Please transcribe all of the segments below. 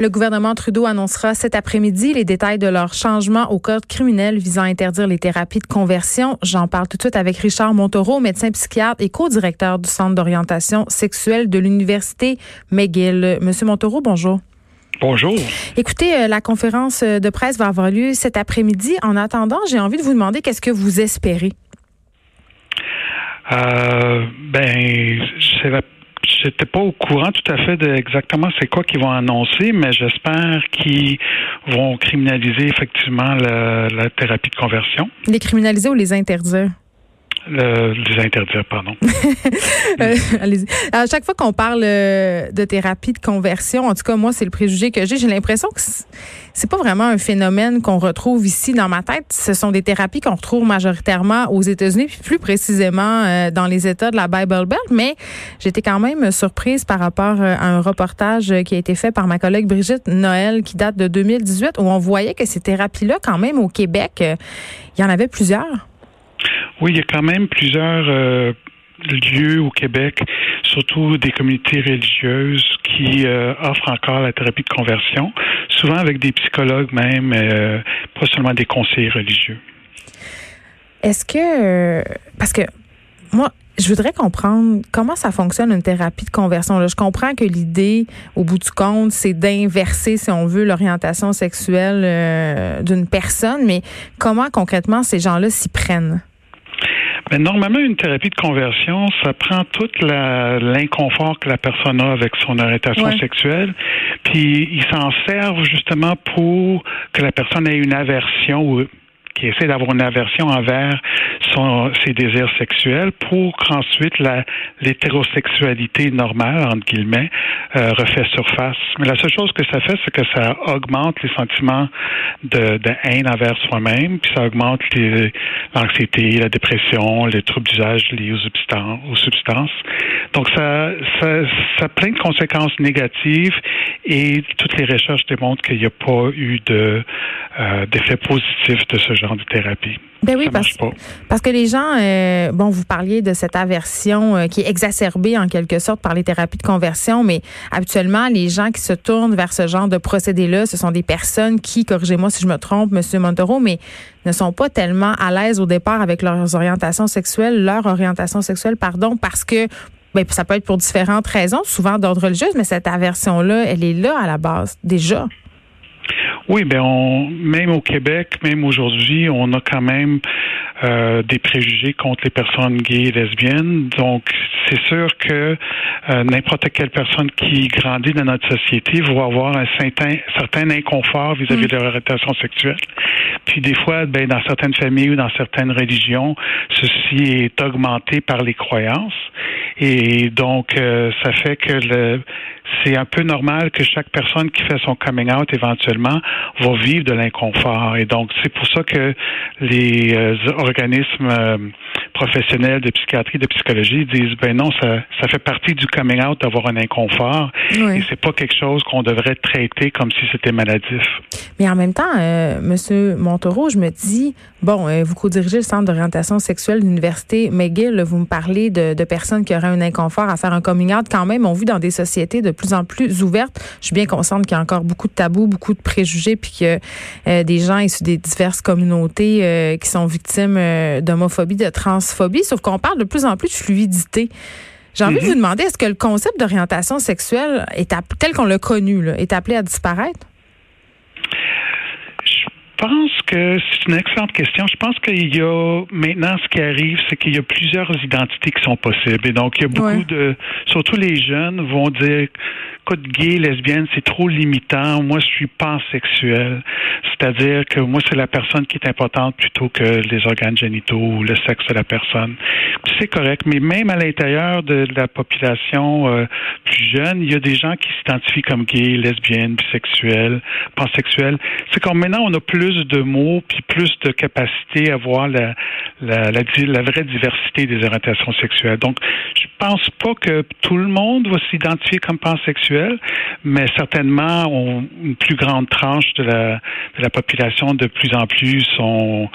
Le gouvernement Trudeau annoncera cet après-midi les détails de leur changement au code criminel visant à interdire les thérapies de conversion. J'en parle tout de suite avec Richard Montereau, médecin psychiatre et co-directeur du Centre d'orientation sexuelle de l'Université McGill. Monsieur Montereau, bonjour. Bonjour. Écoutez, euh, la conférence euh, de presse va avoir lieu cet après-midi. En attendant, j'ai envie de vous demander qu'est-ce que vous espérez? Euh, ben, J'étais pas au courant tout à fait de exactement c'est quoi qu'ils vont annoncer, mais j'espère qu'ils vont criminaliser effectivement la, la thérapie de conversion. Les criminaliser ou les interdire? Le, les interdire, pardon. Euh, allez-y. À chaque fois qu'on parle euh, de thérapie de conversion, en tout cas, moi, c'est le préjugé que j'ai. J'ai l'impression que c'est- pas vraiment un phénomène qu'on retrouve ici dans ma tête. Ce sont des thérapies qu'on retrouve majoritairement aux États-Unis, puis plus précisément euh, dans les États de la Bible Belt. Mais j'étais quand même surprise par rapport euh, à un reportage qui a été fait par ma collègue Brigitte Noël, qui date de 2018, où on voyait que ces thérapies-là, quand même, au Québec, euh, il y en avait plusieurs. Oui, il y a quand même plusieurs euh, lieux au Québec, surtout des communautés religieuses qui euh, offrent encore la thérapie de conversion, souvent avec des psychologues même, euh, pas seulement des conseillers religieux. Est-ce que parce que moi je voudrais comprendre comment ça fonctionne une thérapie de conversion. Je comprends que l'idée, au bout du compte, c'est d'inverser, si on veut, l'orientation sexuelle d'une personne, mais comment concrètement ces gens-là s'y prennent? Mais normalement, une thérapie de conversion, ça prend tout la- l'inconfort que la personne a avec son orientation Ouais. sexuelle, puis ils s'en servent justement pour que la personne ait une aversion ou qui essaie d'avoir une aversion envers son, ses désirs sexuels pour qu'ensuite l'hétérosexualité normale, entre guillemets, euh, refait surface. Mais la seule chose que ça fait, c'est que ça augmente les sentiments de, de haine envers soi-même, puis ça augmente l'anxiété, la dépression, les troubles d'usage liés aux substances. Aux substances. Donc, ça, ça, ça a plein de conséquences négatives et toutes les recherches démontrent qu'il n'y a pas eu de, euh, d'effet positif de ce genre de thérapie. Ben oui, ça parce, marche pas. parce que les gens, euh, bon, vous parliez de cette aversion euh, qui est exacerbée en quelque sorte par les thérapies de conversion, mais habituellement, les gens qui se tournent vers ce genre de procédé-là, ce sont des personnes qui, corrigez-moi si je me trompe, Monsieur Montero, mais ne sont pas tellement à l'aise au départ avec leurs orientations sexuelles, leur orientation sexuelle, pardon, parce que ben, ça peut être pour différentes raisons, souvent d'ordre religieux, mais cette aversion-là, elle est là à la base, déjà. Oui, ben on, même au Québec, même aujourd'hui, on a quand même euh, des préjugés contre les personnes gays et lesbiennes. Donc, c'est sûr que euh, n'importe quelle personne qui grandit dans notre société va avoir un certain, certain inconfort vis-à-vis de leur orientation sexuelle. Puis des fois, ben, dans certaines familles ou dans certaines religions, ceci est augmenté par les croyances. Et donc, euh, ça fait que le, c'est un peu normal que chaque personne qui fait son coming out éventuellement va vivre de l'inconfort. Et donc, c'est pour ça que les euh, organismes euh, professionnels de psychiatrie, de psychologie disent, ben non, ça, ça fait partie du coming out d'avoir un inconfort. Oui. Et c'est pas quelque chose qu'on devrait traiter comme si c'était maladif. Mais en même temps, euh, Monsieur Montaureau, je me dis, bon, euh, vous co-dirigez le centre d'orientation sexuelle de l'université McGill, vous me parlez de, de personnes qui auraient un inconfort à faire un coming out. Quand même, on vit dans des sociétés de plus en plus ouvertes. Je suis bien consciente qu'il y a encore beaucoup de tabous, beaucoup de préjugés, puis que euh, des gens issus des diverses communautés euh, qui sont victimes euh, d'homophobie, de transphobie. Sauf qu'on parle de plus en plus de fluidité. J'ai envie de vous demander, est-ce que le concept d'orientation sexuelle est tel qu'on l'a connu, là, est appelé à disparaître? Je pense que c'est une excellente question. Je pense qu'il y a maintenant ce qui arrive, c'est qu'il y a plusieurs identités qui sont possibles. Et donc, il y a beaucoup Ouais. de, surtout les jeunes vont dire de gay, lesbienne, c'est trop limitant. Moi, je suis pansexuel. C'est-à-dire que moi, c'est la personne qui est importante plutôt que les organes génitaux ou le sexe de la personne. C'est correct, mais même à l'intérieur de, la population euh, plus jeune, il y a des gens qui s'identifient comme gays, lesbiennes, bisexuels, pansexuels. C'est comme maintenant, on a plus de mots puis plus de capacité à voir la, la vraie diversité des orientations sexuelles. Donc, je pense pas que tout le monde va s'identifier comme pansexuel, mais certainement une plus grande tranche de la, population de plus en plus sont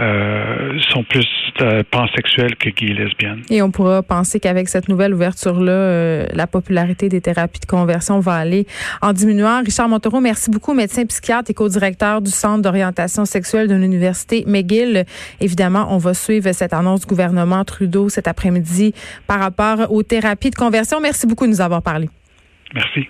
euh, sont plus euh, pansexuels que gays et lesbiennes. Et on pourra penser qu'avec cette nouvelle ouverture-là, euh, la popularité des thérapies de conversion va aller en diminuant. Richard Montereau, merci beaucoup, médecin psychiatre et co-directeur du Centre d'orientation sexuelle de l'Université McGill. Évidemment, on va suivre cette annonce du gouvernement Trudeau cet après-midi par rapport aux thérapies de conversion. Merci beaucoup de nous avoir parlé. Merci.